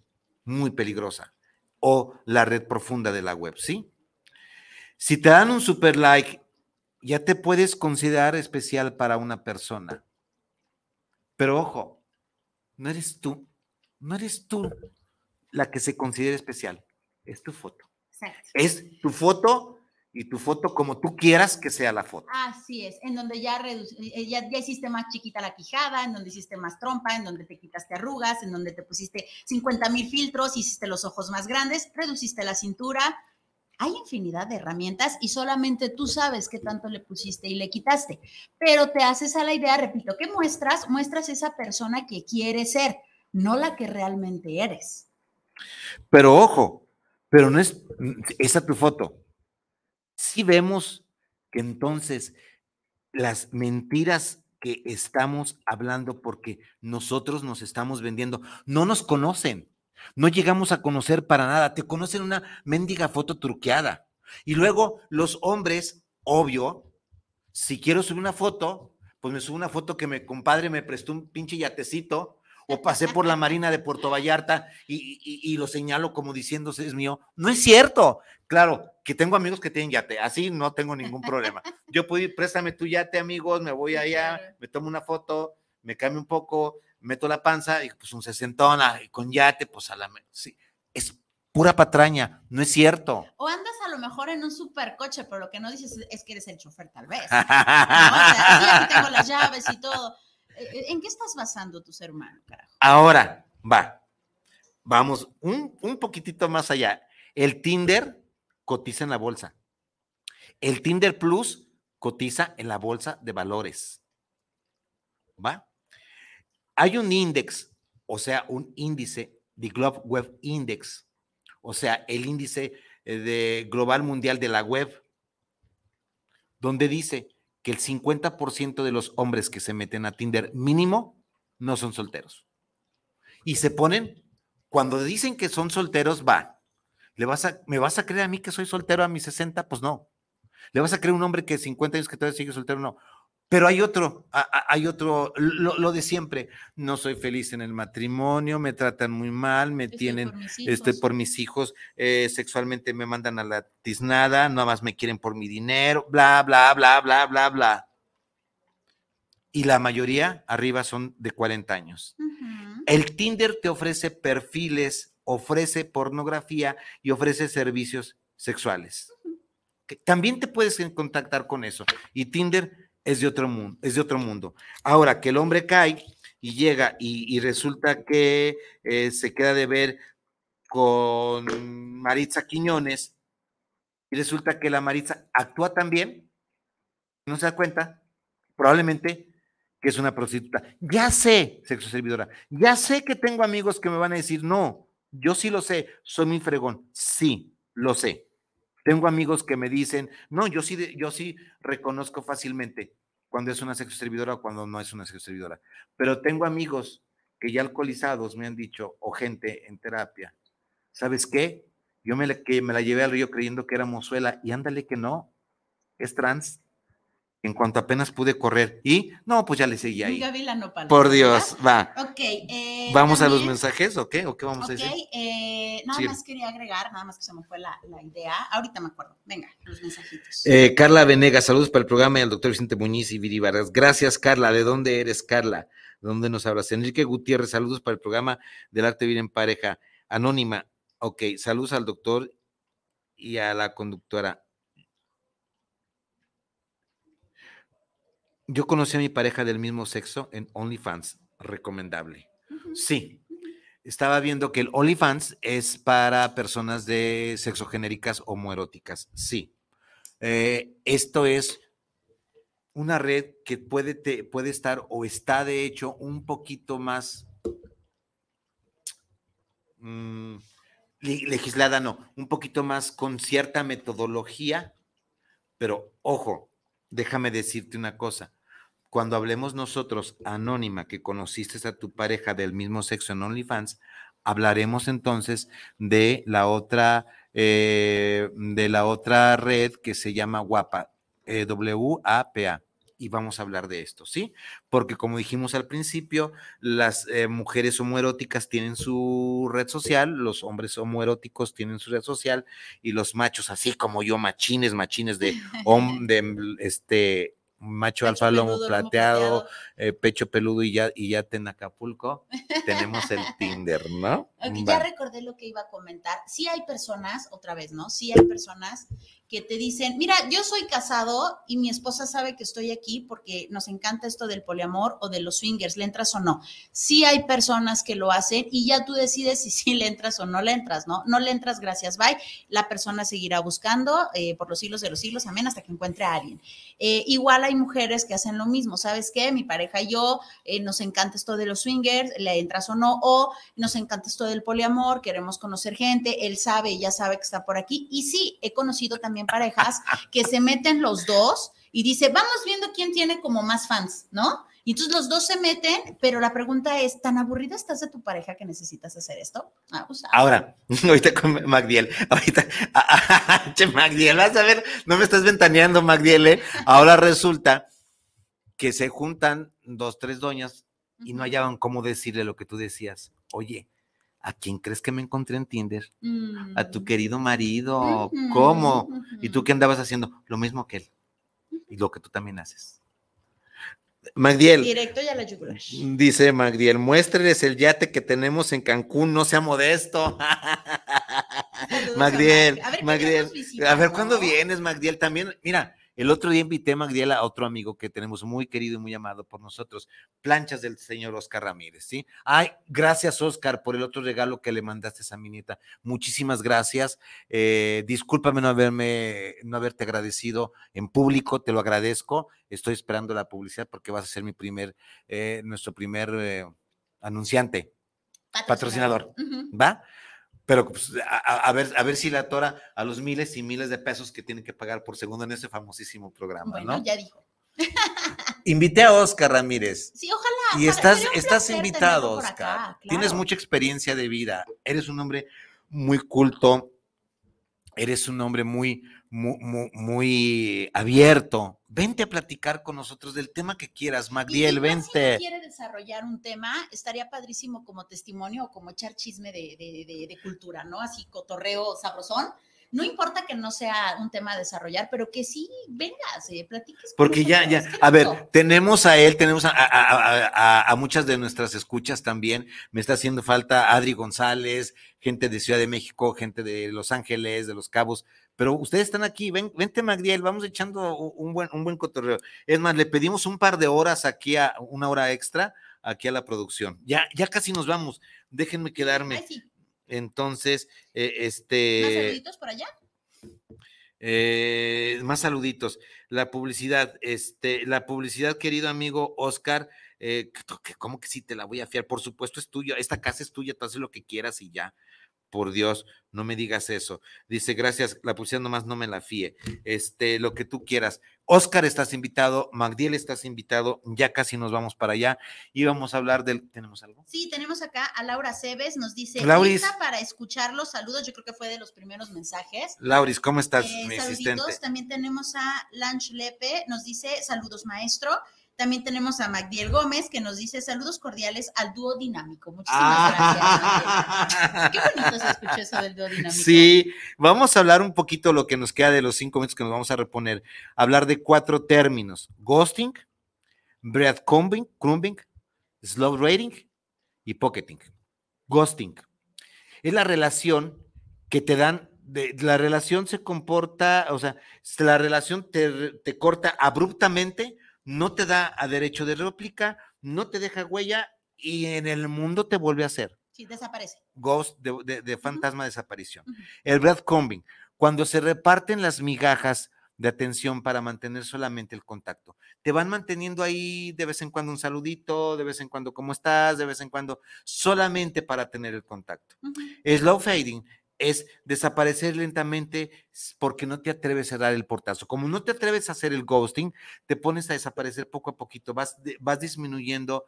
S3: muy peligrosa, o la red profunda de la web, ¿sí? Si te dan un super like, ya te puedes considerar especial para una persona. Pero ojo, no eres tú, no eres tú la que se considera especial, es tu foto.
S4: Exacto.
S3: Es tu foto y tu foto como tú quieras que sea la foto.
S4: Así es, en donde ya, redu- eh, ya, ya hiciste más chiquita la quijada, en donde hiciste más trompa, en donde te quitaste arrugas, en donde te pusiste 50 mil filtros, hiciste los ojos más grandes, reduciste la cintura. Hay infinidad de herramientas y solamente tú sabes qué tanto le pusiste y le quitaste. Pero te haces a la idea, repito, ¿qué muestras? Muestras esa persona que quieres ser, no la que realmente eres.
S3: Pero ojo, pero no es esa tu foto. Si vemos que entonces las mentiras que estamos hablando porque nosotros nos estamos vendiendo no nos conocen. No llegamos a conocer para nada. Te conocen una mendiga foto truqueada. Y luego los hombres, obvio, si quiero subir una foto, pues me subo una foto que mi compadre me prestó un pinche yatecito o pasé por la marina de Puerto Vallarta y, y- y lo señalo como diciéndose es mío. No es cierto. Claro, que tengo amigos que tienen yate, así no tengo ningún problema. Yo puedo ir, préstame tu yate, amigos, me voy allá, me tomo una foto, me cambio un poco, meto la panza y pues un sesentona y con yate, pues a la... Sí, es pura patraña, no es cierto.
S4: O andas a lo mejor en un supercoche, pero lo que no dices es que eres el chofer, tal vez. ¿no? O sea, sí, aquí tengo las llaves y todo. Eh, ¿En qué estás basando tu ser humano, carajo?
S3: Ahora, va, vamos un, un poquitito más allá. El Tinder cotiza en la bolsa. El Tinder Plus cotiza en la bolsa de valores. ¿Va? Hay un índice, o sea, un índice, de Global Web Index, o sea, el índice eh, de global mundial de la web, donde dice que el 50% de los hombres que se meten a Tinder mínimo no son solteros. Y se ponen, cuando dicen que son solteros, va, ¿le vas a, ¿me vas a creer a mí que soy soltero a mis 60? Pues no. ¿Le vas a creer a un hombre que 50 años que todavía sigue soltero? No. Pero hay otro, hay otro, lo, lo de siempre. No soy feliz en el matrimonio, me tratan muy mal, me
S4: Estoy
S3: tienen,
S4: por mis
S3: estoy
S4: hijos.
S3: por mis hijos, eh, sexualmente me mandan a la tiznada, nada más me quieren por mi dinero, bla, bla, bla, bla, bla, bla. Y la mayoría arriba son de 40 años. El Tinder te ofrece perfiles, ofrece pornografía y ofrece servicios sexuales. También te puedes contactar con eso. Y Tinder es de otro mundo, es de otro mundo. Ahora que el hombre cae y llega y, resulta que eh, se queda de ver con Maritza Quiñones y resulta que la Maritza actúa también, no se da cuenta, probablemente que es una prostituta. Ya sé, sexo servidora, ya sé que tengo amigos que me van a decir, no, yo sí lo sé, soy muy fregón. Sí, lo sé. Tengo amigos que me dicen, no, yo sí, yo sí reconozco fácilmente cuando es una sexo servidora o cuando no es una sexo servidora. Pero tengo amigos que ya alcoholizados me han dicho, o gente en terapia, ¿sabes qué? Yo me la, que me la llevé al río creyendo que era mozuela y ándale que no, es trans. En cuanto apenas pude correr y no, pues ya le seguí ahí.
S4: Nopal,
S3: Por
S4: ¿verdad?
S3: Dios, va.
S4: Ok. eh,
S3: ¿Vamos a los mensajes o qué? ¿O qué vamos a decir?
S4: eh, nada
S3: Sí.
S4: más quería agregar, nada más que se me fue la, la idea. Ahorita me acuerdo. Venga, los mensajitos.
S3: Eh, Carla Venegas, saludos para el programa y al doctor Vicente Muñiz y Viri Vargas. Gracias, Carla. ¿De dónde eres, Carla? ¿De dónde nos hablas? Enrique Gutiérrez, saludos para el programa del arte vivir en pareja. Anónima, ok, saludos al doctor y a la conductora. Yo conocí a mi pareja del mismo sexo en OnlyFans, recomendable. Sí. Estaba viendo que el OnlyFans es para personas de sexogenéricas homoeróticas. Sí. Eh, esto es una red que puede, te- puede estar o está de hecho un poquito más mm, le- legislada, no, un poquito más con cierta metodología, pero ojo, déjame decirte una cosa. Cuando hablemos nosotros, anónima, que conociste a tu pareja del mismo sexo en OnlyFans, hablaremos entonces de la otra, eh, de la otra red que se llama WAPA, eh, W-A-P-A. Y vamos a hablar de esto, ¿sí? Porque como dijimos al principio, las eh, mujeres homoeróticas tienen su red social, los hombres homoeróticos tienen su red social y los machos, así como yo, machines, machines de, de este macho alfa lomo plateado, eh, pecho peludo y ya, y ya en Acapulco, tenemos el Tinder, ¿no?
S4: Ok,
S3: Va.
S4: ya recordé lo que iba a comentar. Sí hay personas, otra vez, ¿no? Sí hay personas que te dicen, mira, yo soy casado y mi esposa sabe que estoy aquí porque nos encanta esto del poliamor o de los swingers, ¿le entras o no? Sí hay personas que lo hacen y ya tú decides si sí le entras o no le entras, ¿no? No le entras, gracias, bye. La persona seguirá buscando eh, por los siglos de los siglos, amén, hasta que encuentre a alguien. Eh, igual hay mujeres que hacen lo mismo, ¿sabes qué? Mi pareja y yo eh, nos encanta esto de los swingers, le entras o no, o nos encanta esto del poliamor, queremos conocer gente, él sabe, ella sabe que está por aquí. Y sí, he conocido también parejas que se meten los dos y dice, vamos viendo quién tiene como más fans, ¿no? Y entonces los dos se meten, pero la pregunta es, ¿tan aburrida estás de tu pareja que necesitas hacer esto? Ah, pues, ah,
S3: Ahora, ahorita con Magdiel, ahorita, che, Magdiel, vas a ver, no me estás ventaneando, Magdiel, ¿eh? Ahora resulta que se juntan dos, tres doñas y no hallaban cómo decirle lo que tú decías. Oye, ¿a quién crees que me encontré en Tinder? A tu
S4: Mm.
S3: querido marido. ¿Cómo? ¿Y tú qué andabas haciendo? Lo mismo que él. Y lo que tú también haces. Magdiel,
S4: Directo y a la yugular.
S3: dice Magdiel, muéstreles el yate que tenemos en Cancún, no sea modesto. Magdiel,
S4: Mag. A ver, ¿qué
S3: Magdiel, a ver
S4: no?
S3: cuándo vienes, Magdiel. También, mira, el otro día invité a Magdiel a otro amigo que tenemos muy querido y muy amado por nosotros, planchas del señor Oscar Ramírez, ¿sí? Ay, gracias, Oscar, por el otro regalo que le mandaste a mi nieta. Muchísimas gracias. Eh, discúlpame no haberme, no haberte agradecido en público, te lo agradezco. Estoy esperando la publicidad porque vas a ser mi primer, eh, nuestro primer eh, anunciante. Patrocinador. ¿va? Pero pues, a, ver, a ver si la atora a los miles y miles de pesos que tienen que pagar por segundo en ese famosísimo programa,
S4: Bueno,
S3: ¿no?
S4: ya dijo.
S3: Invité a Oscar Ramírez.
S4: Sí, ojalá.
S3: Y estás, estás invitado, Oscar.
S4: acá,
S3: Tienes mucha experiencia de vida. Eres un hombre muy culto. eres un hombre muy, muy, muy, muy abierto. Vente a platicar con nosotros del tema que quieras,
S4: Y
S3: Magdiel,
S4: Si
S3: vente.
S4: no quiere desarrollar un tema, estaría padrísimo como testimonio o como echar chisme de, de- de- de cultura, ¿no? Así cotorreo sabrosón. No importa que no sea un tema a desarrollar, pero que sí vengas, eh, platiques.
S3: Porque ya, ya, a ver, tenemos a él, tenemos a, a- a- a- a muchas de nuestras escuchas también. Me está haciendo falta Adri González, gente de Ciudad de México, gente de Los Ángeles, de Los Cabos. Pero ustedes están aquí, ven, vente Magdiel, vamos echando un buen, un buen cotorreo. Es más, le pedimos un par de horas aquí, a una hora extra, aquí a la producción. Ya, ya casi nos vamos. Déjenme quedarme.
S4: Ay, sí.
S3: Entonces, eh,
S4: ¿Más
S3: este.
S4: saluditos por allá?
S3: Eh, más saluditos. La publicidad, este, la publicidad, querido amigo Oscar, eh, ¿cómo que sí te la voy a fiar? Por supuesto es tuya, esta casa es tuya, tú haces lo que quieras y ya. Por Dios, no me digas eso. Dice, gracias, la publicidad nomás no me la fíe. Este, lo que tú quieras. Oscar, estás invitado, Magdiel, estás invitado, ya casi nos vamos para allá y vamos a hablar del, ¿tenemos algo?
S4: Sí, tenemos acá a Laura Cebes, nos dice,
S3: Lauris.
S4: lista para escuchar los saludos, yo creo que fue de los primeros mensajes.
S3: Lauris, ¿cómo estás,
S4: Eh,
S3: mi
S4: saluditos.
S3: asistente?
S4: También tenemos a Lanch Lepe, nos dice saludos maestro. También tenemos a Magdiel Gómez, que nos dice saludos cordiales al dúo dinámico. Muchísimas gracias. Qué bonito se escuchó eso del dúo dinámico.
S3: Sí, vamos a hablar un poquito lo que nos queda de los cinco minutos que nos vamos a reponer. Hablar de cuatro términos: ghosting, breadcrumbing, crumbing, slow rating y pocketing. Ghosting es la relación que te dan. de- la relación se comporta, o sea, la relación te, te corta abruptamente, no te da a derecho de réplica, no te deja huella y en el mundo te vuelve a hacer
S4: Sí, desaparece.
S3: ghost de, de- de fantasma de desaparición.
S4: Ujú.
S3: El breadcrumbing, cuando se reparten las migajas de atención para mantener solamente el contacto. Te van manteniendo ahí de vez en cuando un saludito, de vez en cuando cómo estás, de vez en cuando solamente para tener el contacto. Slow fading es desaparecer lentamente porque no te atreves a dar el portazo. Como no te atreves a hacer el ghosting, te pones a desaparecer poco a poquito, vas, vas disminuyendo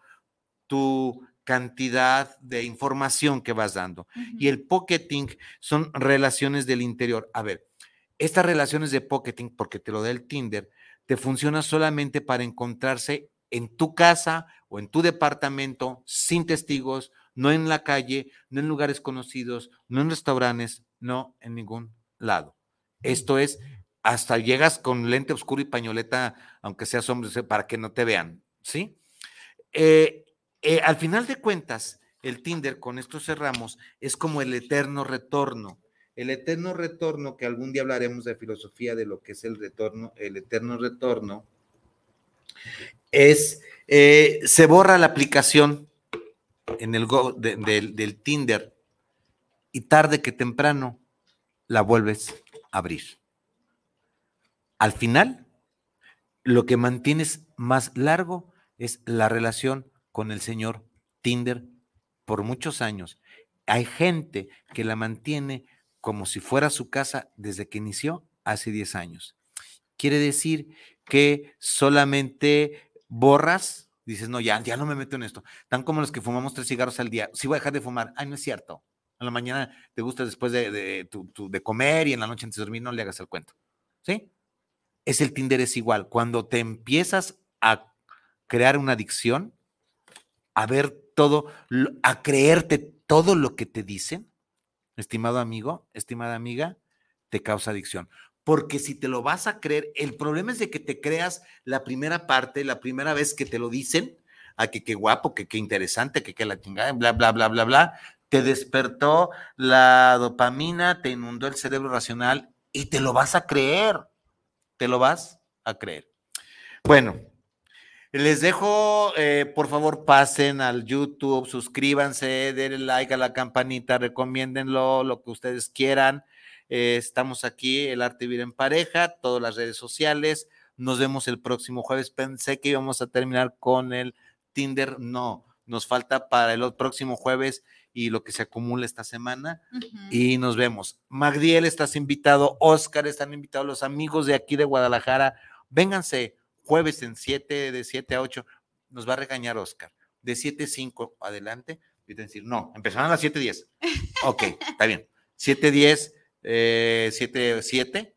S3: tu cantidad de información que vas dando. Y el pocketing son relaciones del interior. A ver, estas relaciones de pocketing, porque te lo da el Tinder, te funciona solamente para encontrarse en tu casa o en tu departamento, sin testigos, no en la calle, no en lugares conocidos, no en restaurantes, no en ningún lado. Esto es, hasta llegas con lente oscuro y pañoleta, aunque seas hombre, para que no te vean, ¿sí? Eh, eh, al final de cuentas, el Tinder, con esto cerramos, es como el eterno retorno. El eterno retorno, que algún día hablaremos de filosofía de lo que es el retorno, el eterno retorno, es, eh, se borra la aplicación en el go- de- del- del Tinder y tarde que temprano la vuelves a abrir. Al final, lo que mantienes más largo es la relación con el señor Tinder por muchos años. Hay gente que la mantiene como si fuera su casa desde que inició hace 10 años. Quiere decir que solamente borras, dices, no, ya, ya no me meto en esto. Tan como los que fumamos tres cigarros al día. Si voy a dejar de fumar, ay, no es cierto. A la mañana te gusta después de, de, comer y en la noche antes de dormir, no le hagas el cuento. ¿Sí? Es el Tinder, es igual. Cuando te empiezas a crear una adicción, a ver todo, a creerte todo lo que te dicen, estimado amigo, estimada amiga, te causa adicción. Porque si te lo vas a creer, el problema es de que te creas la primera parte, la primera vez que te lo dicen, a que qué guapo, que qué interesante, que qué la chingada, bla, bla, bla, bla, bla, te despertó la dopamina, te inundó el cerebro racional y te lo vas a creer, te lo vas a creer. Bueno, les dejo, eh, por favor, pasen al YouTube, suscríbanse, denle like a la campanita, recomiéndenlo, lo que ustedes quieran. Eh, estamos aquí, El Arte Vivir en Pareja, todas las redes sociales. Nos vemos el próximo jueves. Pensé que íbamos a terminar con el Tinder. No, nos falta para el próximo jueves y lo que se acumula esta semana. Y nos vemos. Magdiel, estás invitado. Oscar, están invitados los amigos de aquí de Guadalajara. Vénganse jueves en 7, de 7 a 8. Nos va a regañar Oscar. De 7 a 5 adelante. Y te decir, no, empezaron a las 7 10. Ok, está bien. 7 10, eh, 7, 7,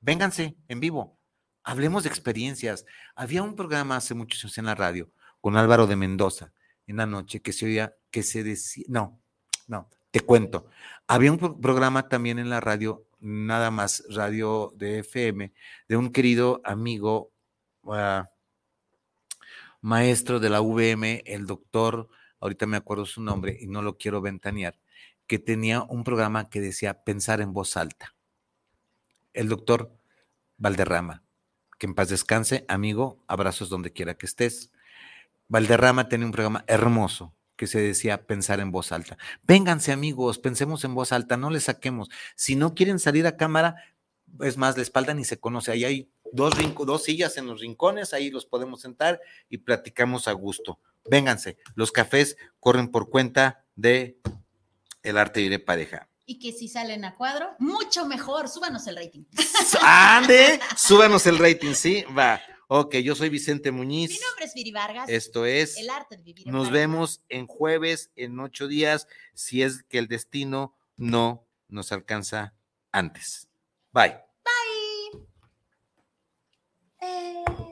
S3: vénganse en vivo, hablemos de experiencias. Había un programa hace muchos años en la radio con Álvaro de Mendoza en la noche que se oía, que se decía, no, no, te cuento. Había un pro- programa también en la radio, nada más radio de FM, de un querido amigo, ah, maestro de la VM, el doctor, ahorita me acuerdo su nombre y no lo quiero ventanear, que tenía un programa que decía pensar en voz alta. El doctor Valderrama, que en paz descanse, amigo, abrazos donde quiera que estés. Valderrama tenía un programa hermoso que se decía pensar en voz alta. Vénganse amigos, pensemos en voz alta, no le saquemos. Si no quieren salir a cámara, es más, la espalda ni se conoce. Ahí hay dos, dos sillas en los rincones, ahí los podemos sentar y platicamos a gusto. Vénganse, los cafés corren por cuenta de el arte viene pareja.
S4: Y que si salen a cuadro, mucho mejor. Súbanos el rating.
S3: ¡Ande! Súbanos el rating, sí, va. Ok, yo soy Vicente Muñiz.
S4: Mi nombre es Viri Vargas.
S3: Esto es
S4: El Arte de Vivir.
S3: Nos vemos en jueves, en ocho días, si es que el destino no nos alcanza antes. Bye. Bye. Eh.